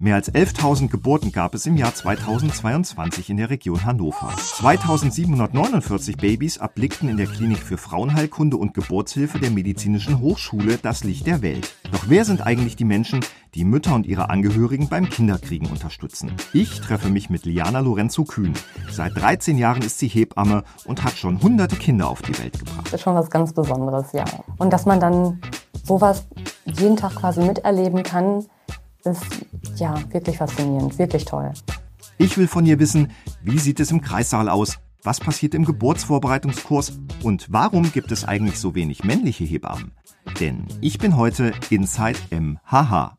Mehr als 11.000 Geburten gab es im Jahr 2022 in der Region Hannover. 2.749 Babys erblickten in der Klinik für Frauenheilkunde und Geburtshilfe der Medizinischen Hochschule das Licht der Welt. Doch wer sind eigentlich die Menschen, die Mütter und ihre Angehörigen beim Kinderkriegen unterstützen? Ich treffe mich mit Liana Lorenzo Kühn. Seit 13 Jahren ist sie Hebamme und hat schon hunderte Kinder auf die Welt gebracht. Das ist schon was ganz Besonderes, ja. Und dass man dann sowas jeden Tag quasi miterleben kann, ist ja wirklich faszinierend, wirklich toll. Ich will von ihr wissen, wie sieht es im Kreissaal aus? Was passiert im Geburtsvorbereitungskurs? Und warum gibt es eigentlich so wenig männliche Hebammen? Denn ich bin heute Inside MHH.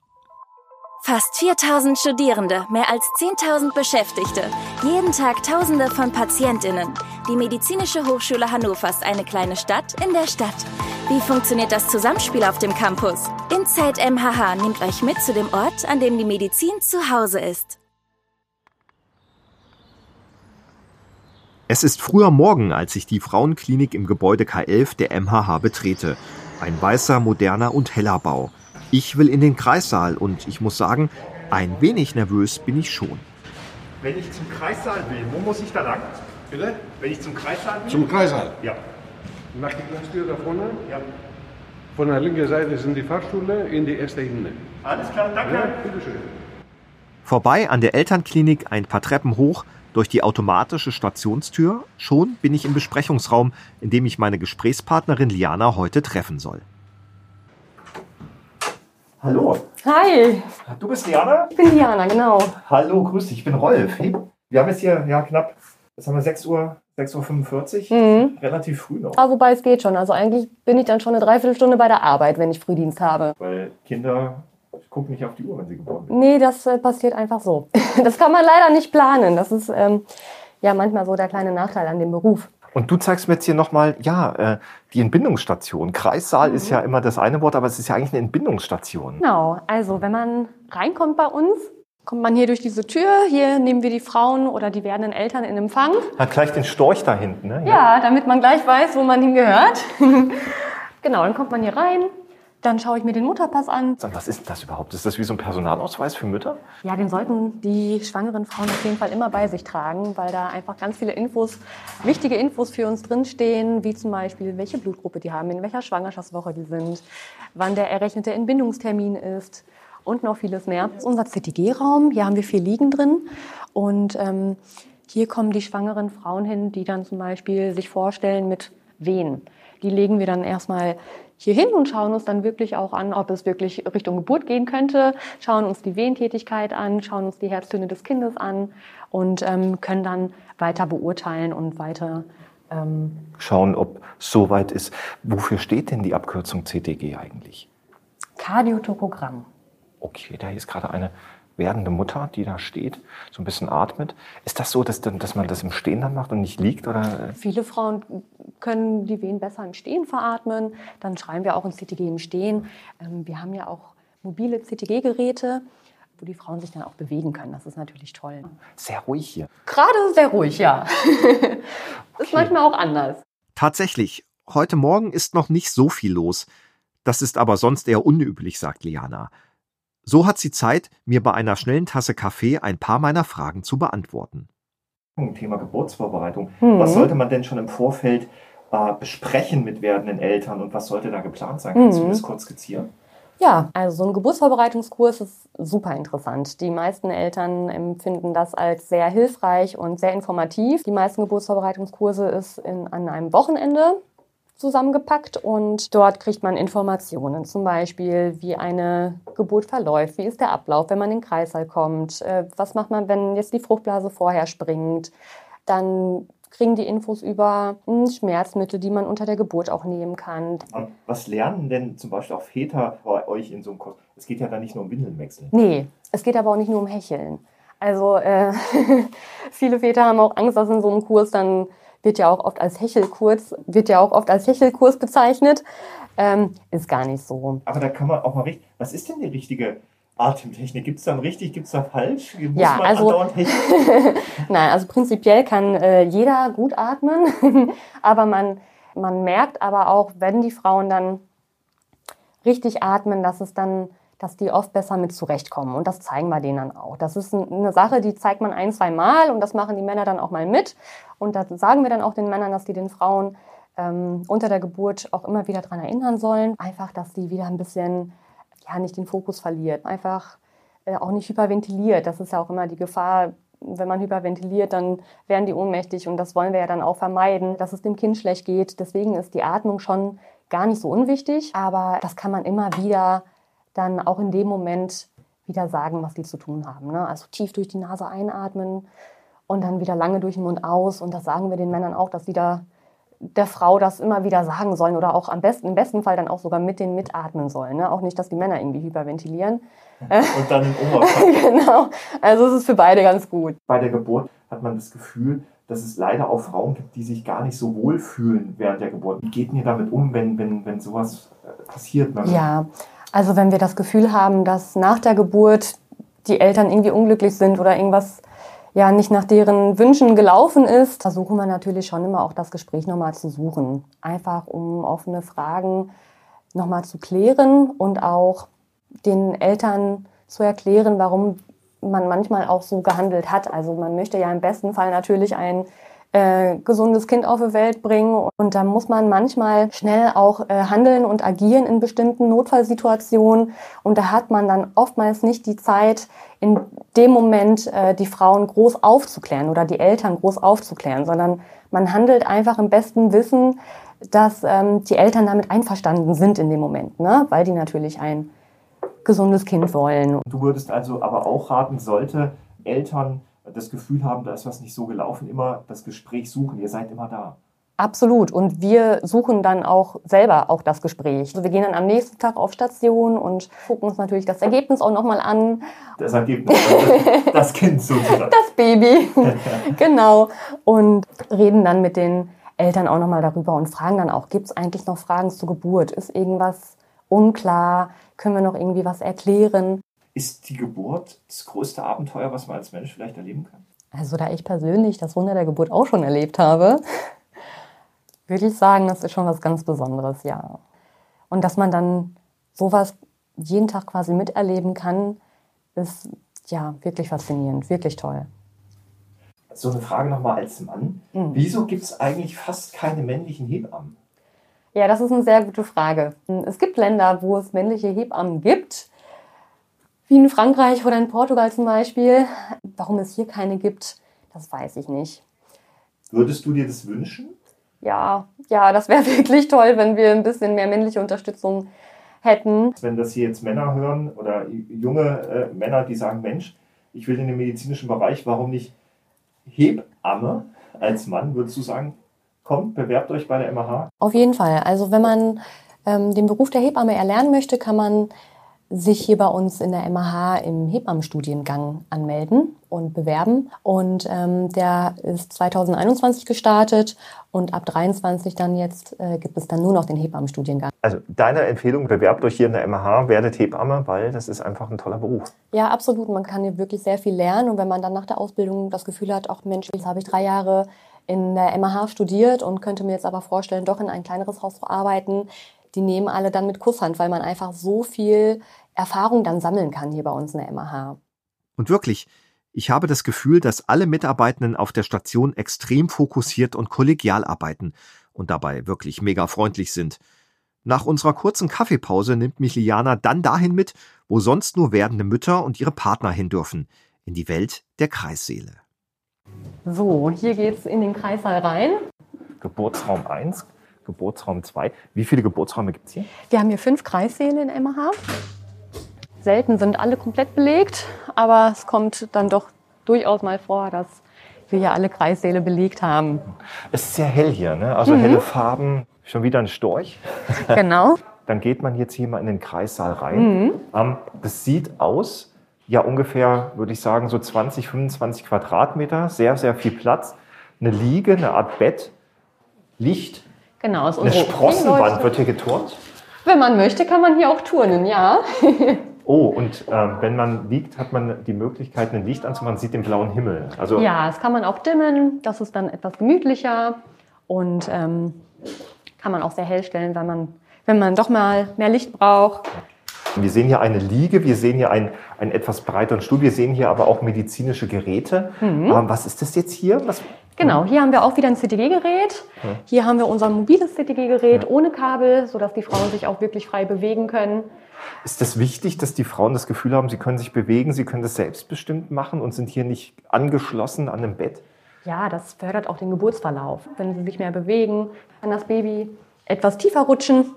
Fast 4000 Studierende, mehr als 10.000 Beschäftigte, jeden Tag Tausende von Patientinnen. Die Medizinische Hochschule Hannover ist eine kleine Stadt in der Stadt. Wie funktioniert das Zusammenspiel auf dem Campus? Inside MHH nimmt euch mit zu dem Ort, an dem die Medizin zu Hause ist. Es ist früher Morgen, als ich die Frauenklinik im Gebäude K11 der MHH betrete. Ein weißer, moderner und heller Bau. Ich will in den Kreissaal und ich muss sagen, ein wenig nervös bin ich schon. Wenn ich zum Kreissaal will, wo muss ich da lang? Bitte? Wenn ich zum Kreissaal will? Zum Kreissaal? Ja. Nach die Glastür da vorne. ja. Von der linken Seite sind die Fahrstühle in die erste Ebene. Alles klar, danke. Ja, bitteschön. Vorbei an der Elternklinik ein paar Treppen hoch, durch die automatische Stationstür. Schon bin ich im Besprechungsraum, in dem ich meine Gesprächspartnerin Liana heute treffen soll. Hallo, Hi, du bist Liana? ich bin Diana, genau. Hallo, grüß dich, ich bin Rolf. Hey, wir haben jetzt hier ja knapp, jetzt haben wir 6 Uhr, 6.45 Uhr, Mhm. relativ früh noch. Aber wobei es geht schon. Also eigentlich bin ich dann schon eine Dreiviertelstunde bei der Arbeit, wenn ich Frühdienst habe. Weil Kinder gucken nicht auf die Uhr, wenn sie geboren werden. Nee, das äh, passiert einfach so. Das kann man leider nicht planen. Das ist ähm, ja manchmal so der kleine Nachteil an dem Beruf. Und du zeigst mir jetzt hier nochmal, ja, äh, die Entbindungsstation. Kreissaal ist ja immer das eine Wort, aber es ist ja eigentlich eine Entbindungsstation. Genau, also wenn man reinkommt bei uns, kommt man hier durch diese Tür. Hier nehmen wir die Frauen oder die werdenden Eltern in Empfang. Hat gleich den Storch da hinten, ne? Ja, damit man gleich weiß, wo man hingehört. genau, dann kommt man hier rein. Dann schaue ich mir den Mutterpass an. Was ist denn das überhaupt? Ist das wie so ein Personalausweis für Mütter? Ja, den sollten die schwangeren Frauen auf jeden Fall immer bei sich tragen, weil da einfach ganz viele Infos, wichtige Infos für uns drinstehen, wie zum Beispiel, welche Blutgruppe die haben, in welcher Schwangerschaftswoche die sind, wann der errechnete Entbindungstermin ist und noch vieles mehr. Das ist unser CTG-Raum. Hier haben wir vier Liegen drin und ähm, hier kommen die schwangeren Frauen hin, die dann zum Beispiel sich vorstellen mit Wehen. Die legen wir dann erstmal hier hin und schauen uns dann wirklich auch an, ob es wirklich Richtung Geburt gehen könnte, schauen uns die Wehentätigkeit an, schauen uns die Herztöne des Kindes an und ähm, können dann weiter beurteilen und weiter ähm, Schauen, ob es soweit ist. Wofür steht denn die Abkürzung CTG eigentlich? Kardiotokogramm. Okay, da ist gerade eine werdende Mutter, die da steht, so ein bisschen atmet. Ist das so, dass, dass man das im Stehen dann macht und nicht liegt? Oder? Viele Frauen können die Wehen besser im Stehen veratmen. Dann schreiben wir auch ein CTG im Stehen. Ähm, wir haben ja auch mobile CTG-Geräte, wo die Frauen sich dann auch bewegen können. Das ist natürlich toll. Sehr ruhig hier. Gerade sehr ruhig, ja. Ist manchmal auch anders. Tatsächlich, heute Morgen ist noch nicht so viel los. Das ist aber sonst eher unüblich, sagt Liana. So hat sie Zeit, mir bei einer schnellen Tasse Kaffee ein paar meiner Fragen zu beantworten. Thema Geburtsvorbereitung. Mhm. Was sollte man denn schon im Vorfeld äh, besprechen mit werdenden Eltern und was sollte da geplant sein? Kannst Mhm. du das kurz skizzieren? Ja, also so ein Geburtsvorbereitungskurs ist super interessant. Die meisten Eltern empfinden das als sehr hilfreich und sehr informativ. Die meisten Geburtsvorbereitungskurse ist in, an einem Wochenende zusammengepackt und dort kriegt man Informationen, zum Beispiel wie eine Geburt verläuft, wie ist der Ablauf, wenn man in den Kreißsaal kommt, äh, was macht man, wenn jetzt die Fruchtblase vorher springt, dann kriegen die Infos über hm, Schmerzmittel, die man unter der Geburt auch nehmen kann. Was lernen denn zum Beispiel auch Väter bei euch in so einem Kurs? Es geht ja da nicht nur um Windeln wechseln. Nee, es geht aber auch nicht nur um Hecheln. Also äh, viele Väter haben auch Angst, dass in so einem Kurs dann wird ja auch oft als Hechelkurs, wird ja auch oft als Hechelkurs bezeichnet. Ähm, ist gar nicht so. Aber da kann man auch mal richtig. Was ist denn die richtige Atemtechnik? Gibt es dann richtig, gibt es da falsch? Muss Ja, also-? Nein, also prinzipiell kann äh, jeder gut atmen, aber man, man merkt aber auch, wenn die Frauen dann richtig atmen, dass es dann dass die oft besser mit zurechtkommen. Und das zeigen wir denen dann auch. Das ist eine Sache, die zeigt man ein, zwei Mal und das machen die Männer dann auch mal mit. Und da sagen wir dann auch den Männern, dass die den Frauen ähm, unter der Geburt auch immer wieder daran erinnern sollen. Einfach, dass die wieder ein bisschen, ja, nicht den Fokus verliert. Einfach äh, auch nicht hyperventiliert. Das ist ja auch immer die Gefahr, wenn man hyperventiliert, dann werden die ohnmächtig und das wollen wir ja dann auch vermeiden, dass es dem Kind schlecht geht. Deswegen ist die Atmung schon gar nicht so unwichtig, aber das kann man immer wieder dann auch in dem Moment wieder sagen, was die zu tun haben. Ne? Also tief durch die Nase einatmen und dann wieder lange durch den Mund aus. Und das sagen wir den Männern auch, dass sie da der Frau das immer wieder sagen sollen oder auch am besten, im besten Fall dann auch sogar mit denen mitatmen sollen. Ne? Auch nicht, dass die Männer irgendwie hyperventilieren. Und dann im Genau. Also es ist für beide ganz gut. Bei der Geburt hat man das Gefühl, dass es leider auch Frauen gibt, die sich gar nicht so wohl fühlen während der Geburt. Wie geht ihr damit um, wenn, wenn, wenn sowas äh, passiert? Ja, also wenn wir das Gefühl haben, dass nach der Geburt die Eltern irgendwie unglücklich sind oder irgendwas ja nicht nach deren Wünschen gelaufen ist, versuchen wir natürlich schon immer auch das Gespräch nochmal zu suchen. Einfach um offene Fragen nochmal zu klären und auch den Eltern zu erklären, warum man manchmal auch so gehandelt hat. Also man möchte ja im besten Fall natürlich ein äh, gesundes Kind auf die Welt bringen. Und da muss man manchmal schnell auch äh, handeln und agieren in bestimmten Notfallsituationen. Und da hat man dann oftmals nicht die Zeit, in dem Moment äh, die Frauen groß aufzuklären oder die Eltern groß aufzuklären, sondern man handelt einfach im besten Wissen, dass ähm, die Eltern damit einverstanden sind in dem Moment, ne? weil die natürlich ein gesundes Kind wollen. Du würdest also aber auch raten, sollte Eltern das Gefühl haben, da ist was nicht so gelaufen, immer das Gespräch suchen. Ihr seid immer da. Absolut. Und wir suchen dann auch selber auch das Gespräch. Also wir gehen dann am nächsten Tag auf Station und gucken uns natürlich das Ergebnis auch nochmal an. Das Ergebnis, das Kind sozusagen. Das Baby. genau. Und reden dann mit den Eltern auch nochmal darüber und fragen dann auch, gibt es eigentlich noch Fragen zur Geburt? Ist irgendwas unklar? Können wir noch irgendwie was erklären? Ist die Geburt das größte Abenteuer, was man als Mensch vielleicht erleben kann? Also da ich persönlich das Wunder der Geburt auch schon erlebt habe, würde ich sagen, das ist schon was ganz Besonderes, ja. Und dass man dann sowas jeden Tag quasi miterleben kann, ist ja wirklich faszinierend, wirklich toll. So eine Frage nochmal als Mann. Mhm. Wieso gibt es eigentlich fast keine männlichen Hebammen? Ja, das ist eine sehr gute Frage. Es gibt Länder, wo es männliche Hebammen gibt, wie in Frankreich oder in Portugal zum Beispiel. Warum es hier keine gibt, das weiß ich nicht. Würdest du dir das wünschen? Ja, ja, das wäre wirklich toll, wenn wir ein bisschen mehr männliche Unterstützung hätten. Wenn das hier jetzt Männer hören oder junge äh, Männer, die sagen, Mensch, ich will in den medizinischen Bereich, warum nicht Hebamme als Mann, würdest du sagen, kommt, bewerbt euch bei der MH? Auf jeden Fall. Also wenn man ähm, den Beruf der Hebamme erlernen möchte, kann man sich hier bei uns in der MAH im Hebammenstudiengang anmelden und bewerben. Und ähm, der ist 2021 gestartet und ab 23 dann jetzt äh, gibt es dann nur noch den Hebammenstudiengang. Also deine Empfehlung, bewerbt euch hier in der MAH, werdet Hebamme, weil das ist einfach ein toller Beruf. Ja, absolut. Man kann hier wirklich sehr viel lernen und wenn man dann nach der Ausbildung das Gefühl hat, auch Mensch, jetzt habe ich drei Jahre in der MAH studiert und könnte mir jetzt aber vorstellen, doch in ein kleineres Haus zu arbeiten, die nehmen alle dann mit Kusshand, weil man einfach so viel Erfahrung dann sammeln kann hier bei uns in der MAH. Und wirklich, ich habe das Gefühl, dass alle Mitarbeitenden auf der Station extrem fokussiert und kollegial arbeiten und dabei wirklich mega freundlich sind. Nach unserer kurzen Kaffeepause nimmt mich Liana dann dahin mit, wo sonst nur werdende Mütter und ihre Partner hin dürfen, in die Welt der Kreissäle. So, hier geht's in den Kreissaal rein. Geburtsraum 1, Geburtsraum 2. Wie viele Geburtsräume gibt es hier? Wir haben hier fünf Kreissäle in MH. Selten sind alle komplett belegt, aber es kommt dann doch durchaus mal vor, dass wir hier alle Kreissäle belegt haben. Es ist sehr hell hier, ne? also mhm. helle Farben, schon wieder ein Storch. Genau. dann geht man jetzt hier mal in den Kreissaal rein. Mhm. Ähm, das sieht aus, ja ungefähr, würde ich sagen, so 20, 25 Quadratmeter, sehr, sehr viel Platz. Eine Liege, eine Art Bett, Licht. Genau, ist eine Sprossenwand wird hier geturnt. Wenn man möchte, kann man hier auch turnen, ja. Oh, und äh, wenn man liegt, hat man die Möglichkeit, ein Licht anzumachen, man sieht den blauen Himmel. Also ja, das kann man auch dimmen, das ist dann etwas gemütlicher und ähm, kann man auch sehr hell stellen, wenn man, wenn man doch mal mehr Licht braucht. Wir sehen hier eine Liege, wir sehen hier einen, einen etwas breiteren Stuhl, wir sehen hier aber auch medizinische Geräte. Mhm. Ähm, was ist das jetzt hier? Was, Genau, hier haben wir auch wieder ein CTG-Gerät. Hier haben wir unser mobiles CTG-Gerät ja. ohne Kabel, sodass die Frauen sich auch wirklich frei bewegen können. Ist das wichtig, dass die Frauen das Gefühl haben, sie können sich bewegen, sie können das selbstbestimmt machen und sind hier nicht angeschlossen an einem Bett? Ja, das fördert auch den Geburtsverlauf. Wenn sie sich mehr bewegen, kann das Baby etwas tiefer rutschen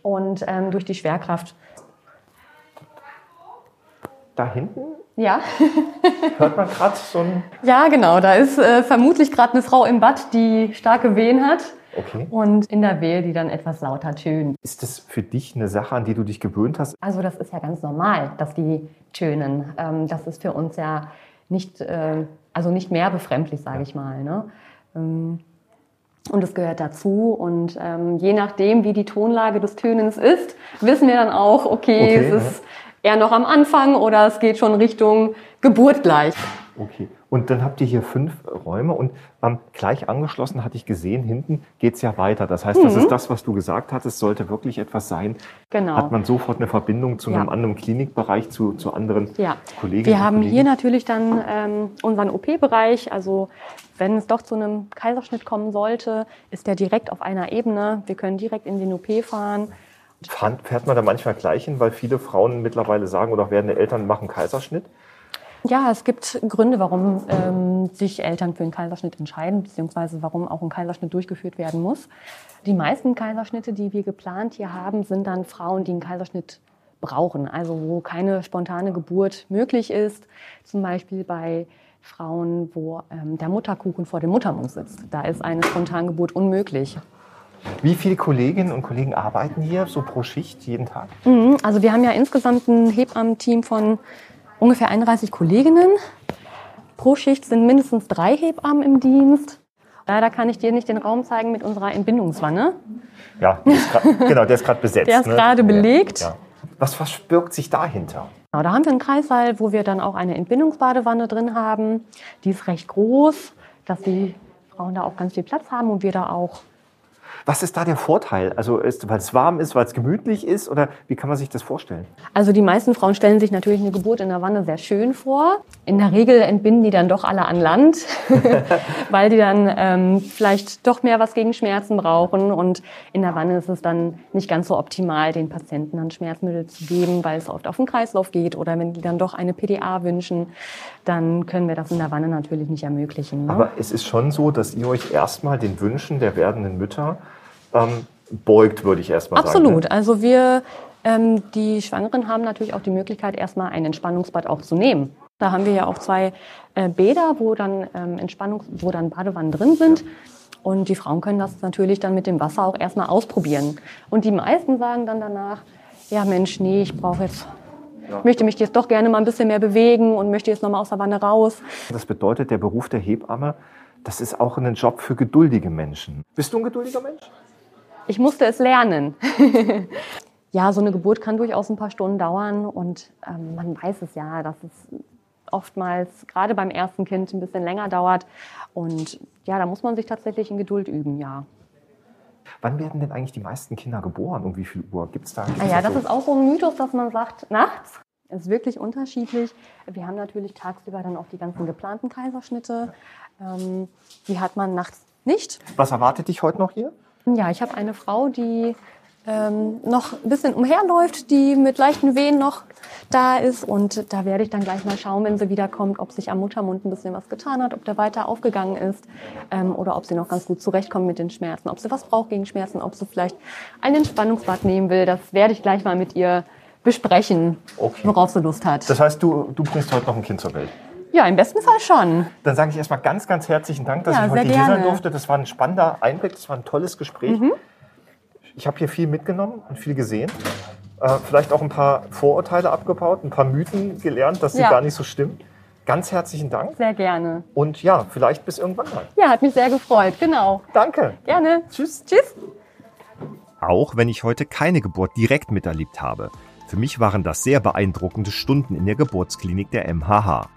und ähm, durch die Schwerkraft. Da hinten? Ja. Hört man gerade so ein. Ja, genau. Da ist äh, vermutlich gerade eine Frau im Bad, die starke Wehen hat. Okay. Und in der Wehe, die dann etwas lauter tönt. Ist das für dich eine Sache, an die du dich gewöhnt hast? Also das ist ja ganz normal, dass die tönen. Ähm, das ist für uns ja nicht, äh, also nicht mehr befremdlich, sage ich mal. Ne? Ähm, und es gehört dazu. Und ähm, je nachdem, wie die Tonlage des Tönens ist, wissen wir dann auch, okay, okay es ist eher noch am Anfang oder es geht schon Richtung Geburt gleich. Okay. Und dann habt ihr hier fünf Räume und ähm, gleich angeschlossen hatte ich gesehen, hinten geht es ja weiter. Das heißt, mhm. das ist das, was du gesagt hattest, sollte wirklich etwas sein. Genau. Hat man sofort eine Verbindung zu einem ja. anderen Klinikbereich, zu, zu anderen ja. Kollegen. Wir haben Kollegen. hier natürlich dann ähm, unseren OP-Bereich. Also wenn es doch zu einem Kaiserschnitt kommen sollte, ist der direkt auf einer Ebene. Wir können direkt in den OP fahren. Fährt man da manchmal gleich hin, weil viele Frauen mittlerweile sagen oder auch werdende Eltern machen Kaiserschnitt? Ja, es gibt Gründe, warum ähm, sich Eltern für einen Kaiserschnitt entscheiden, beziehungsweise warum auch ein Kaiserschnitt durchgeführt werden muss. Die meisten Kaiserschnitte, die wir geplant hier haben, sind dann Frauen, die einen Kaiserschnitt brauchen, also wo keine spontane Geburt möglich ist. Zum Beispiel bei Frauen, wo ähm, der Mutterkuchen vor dem Muttermund sitzt. Da ist eine Spontangeburt unmöglich. Wie viele Kolleginnen und Kollegen arbeiten hier so pro Schicht jeden Tag? Mhm, also wir haben ja insgesamt ein Hebammen-Team von ungefähr 31 Kolleginnen. Pro Schicht sind mindestens drei Hebammen im Dienst. Leider kann ich dir nicht den Raum zeigen mit unserer Entbindungswanne. Ja, grad, genau, der ist gerade besetzt. Der ist ne? gerade belegt. Ja. Was verbirgt sich dahinter? Genau, da haben wir einen Kreissaal, wo wir dann auch eine Entbindungsbadewanne drin haben. Die ist recht groß, dass die Frauen da auch ganz viel Platz haben und wir da auch was ist da der Vorteil? Also weil es warm ist, weil es gemütlich ist oder wie kann man sich das vorstellen? Also die meisten Frauen stellen sich natürlich eine Geburt in der Wanne sehr schön vor. In der Regel entbinden die dann doch alle an Land, weil die dann ähm, vielleicht doch mehr was gegen Schmerzen brauchen. Und in der Wanne ist es dann nicht ganz so optimal, den Patienten dann Schmerzmittel zu geben, weil es oft auf den Kreislauf geht. Oder wenn die dann doch eine PDA wünschen, dann können wir das in der Wanne natürlich nicht ermöglichen. Ne? Aber es ist schon so, dass ihr euch erstmal den Wünschen der werdenden Mütter ähm, beugt, würde ich erstmal sagen. Absolut. Ne? Also wir, ähm, die Schwangeren haben natürlich auch die Möglichkeit, erstmal ein Entspannungsbad auch zu nehmen. Da haben wir ja auch zwei äh, Bäder, wo dann ähm, Entspannungs-, wo dann Badewannen drin sind. Und die Frauen können das natürlich dann mit dem Wasser auch erstmal ausprobieren. Und die meisten sagen dann danach, ja Mensch, nee, ich brauche jetzt ja. möchte mich jetzt doch gerne mal ein bisschen mehr bewegen und möchte jetzt noch mal aus der Wanne raus. Das bedeutet, der Beruf der Hebamme, das ist auch ein Job für geduldige Menschen. Bist du ein geduldiger Mensch? Ich musste es lernen. ja, so eine Geburt kann durchaus ein paar Stunden dauern und ähm, man weiß es ja, dass es oftmals gerade beim ersten Kind ein bisschen länger dauert. Und ja, da muss man sich tatsächlich in Geduld üben, ja. Wann werden denn eigentlich die meisten Kinder geboren? Um wie viel Uhr gibt es da? Ah ja, das so? ist auch so ein Mythos, dass man sagt, nachts. Es ist wirklich unterschiedlich. Wir haben natürlich tagsüber dann auch die ganzen geplanten Kaiserschnitte. Ähm, die hat man nachts nicht. Was erwartet dich heute noch hier? Ja, ich habe eine Frau, die ähm, noch ein bisschen umherläuft, die mit leichten Wehen noch da ist. Und da werde ich dann gleich mal schauen, wenn sie wiederkommt, ob sich am Muttermund ein bisschen was getan hat, ob der weiter aufgegangen ist ähm, oder ob sie noch ganz gut zurechtkommt mit den Schmerzen, ob sie was braucht gegen Schmerzen, ob sie vielleicht ein Entspannungsbad nehmen will. Das werde ich gleich mal mit ihr besprechen, okay. worauf sie Lust hat. Das heißt, du, du bringst heute noch ein Kind zur Welt? Ja, im besten Fall schon. Dann sage ich erstmal ganz, ganz herzlichen Dank, dass ja, ich heute hier sein durfte. Das war ein spannender Einblick, das war ein tolles Gespräch. Mhm. Ich habe hier viel mitgenommen und viel gesehen. Äh, vielleicht auch ein paar Vorurteile abgebaut, ein paar Mythen gelernt, dass sie ja. gar nicht so stimmen. Ganz herzlichen Dank. Sehr gerne. Und ja, vielleicht bis irgendwann mal. Ja, hat mich sehr gefreut, genau. Danke. Gerne. Tschüss. Tschüss. Auch wenn ich heute keine Geburt direkt miterlebt habe, für mich waren das sehr beeindruckende Stunden in der Geburtsklinik der MHH.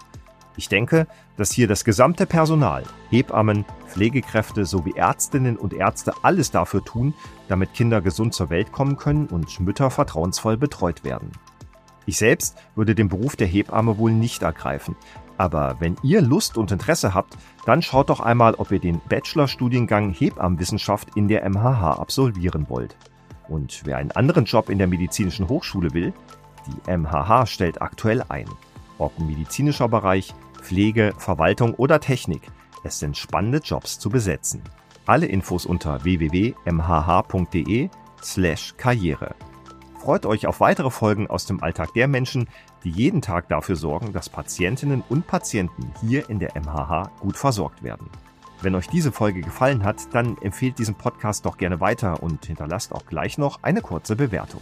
Ich denke, dass hier das gesamte Personal, Hebammen, Pflegekräfte sowie Ärztinnen und Ärzte alles dafür tun, damit Kinder gesund zur Welt kommen können und Mütter vertrauensvoll betreut werden. Ich selbst würde den Beruf der Hebamme wohl nicht ergreifen, aber wenn ihr Lust und Interesse habt, dann schaut doch einmal, ob ihr den Bachelorstudiengang Hebammenwissenschaft in der MHH absolvieren wollt. Und wer einen anderen Job in der medizinischen Hochschule will, die MHH stellt aktuell ein. Ob medizinischer Bereich, Pflege, Verwaltung oder Technik, es sind spannende Jobs zu besetzen. Alle Infos unter www.mhh.de slash Karriere. Freut euch auf weitere Folgen aus dem Alltag der Menschen, die jeden Tag dafür sorgen, dass Patientinnen und Patienten hier in der MHH gut versorgt werden. Wenn euch diese Folge gefallen hat, dann empfehlt diesen Podcast doch gerne weiter und hinterlasst auch gleich noch eine kurze Bewertung.